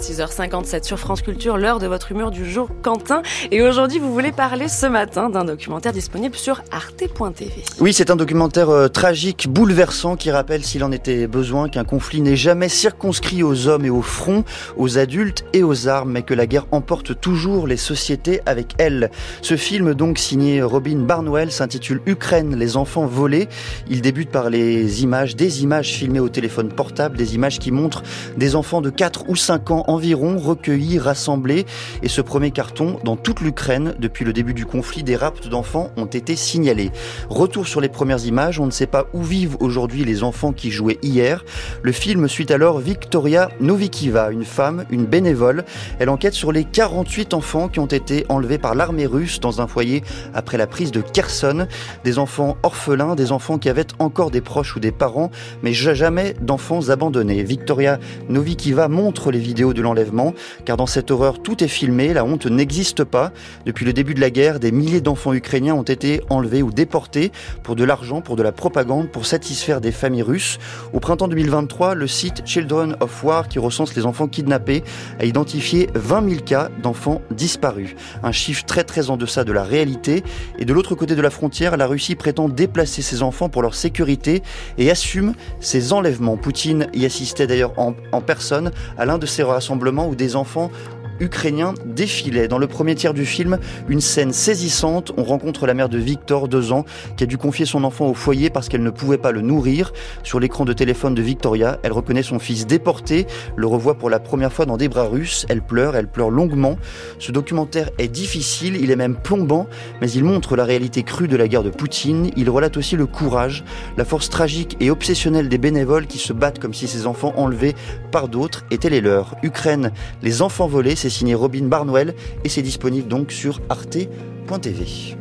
6h57 sur France Culture, l'heure de votre humeur du jour, Quentin. Et aujourd'hui, vous voulez parler ce matin d'un documentaire disponible sur arte.tv. Oui, c'est un documentaire euh, tragique, bouleversant, qui rappelle, s'il en était besoin, qu'un conflit n'est jamais circonscrit aux hommes et au front, aux adultes et aux armes, mais que la guerre emporte toujours les sociétés avec elle. Ce film, donc signé Robin Barnwell, s'intitule Ukraine, les enfants volés. Il débute par les images, des images filmées au téléphone portable, des images qui montrent des enfants de 4 ou 5 ans environ recueillis, rassemblés. Et ce premier carton, dans toute l'Ukraine, depuis le début du conflit, des raptes d'enfants ont été signalés. Retour sur les premières images, on ne sait pas où vivent aujourd'hui les enfants qui jouaient hier. Le film suit alors Victoria Novikiva, une femme, une bénévole. Elle enquête sur les 48 enfants qui ont été enlevés par l'armée russe dans un foyer après la prise de Kherson. Des enfants orphelins, des enfants qui avaient encore des proches ou des parents, mais jamais d'enfants abandonnés. Victoria Novikiva montre les vidéos de l'enlèvement, car dans cette horreur, tout est filmé, la honte n'existe pas. Depuis le début de la guerre, des milliers d'enfants ukrainiens ont été enlevés ou déportés pour de l'argent, pour de la propagande, pour satisfaire des familles russes. Au printemps 2023, le site Children of War, qui recense les enfants kidnappés, a identifié 20 000 cas d'enfants disparus. Un chiffre très très en deçà de la réalité. Et de l'autre côté de la frontière, la Russie prétend déplacer ses enfants pour leur sécurité et assume ces enlèvements. Poutine y assistait d'ailleurs en, en personne à l'un de ces rassemblements où des enfants ukrainien défilait. Dans le premier tiers du film, une scène saisissante. On rencontre la mère de Victor, deux ans, qui a dû confier son enfant au foyer parce qu'elle ne pouvait pas le nourrir. Sur l'écran de téléphone de Victoria, elle reconnaît son fils déporté, le revoit pour la première fois dans des bras russes. Elle pleure, elle pleure longuement. Ce documentaire est difficile, il est même plombant, mais il montre la réalité crue de la guerre de Poutine. Il relate aussi le courage, la force tragique et obsessionnelle des bénévoles qui se battent comme si ces enfants enlevés par d'autres étaient les leurs. Ukraine, les enfants volés, c'est signé Robin Barnwell et c'est disponible donc sur arte.tv.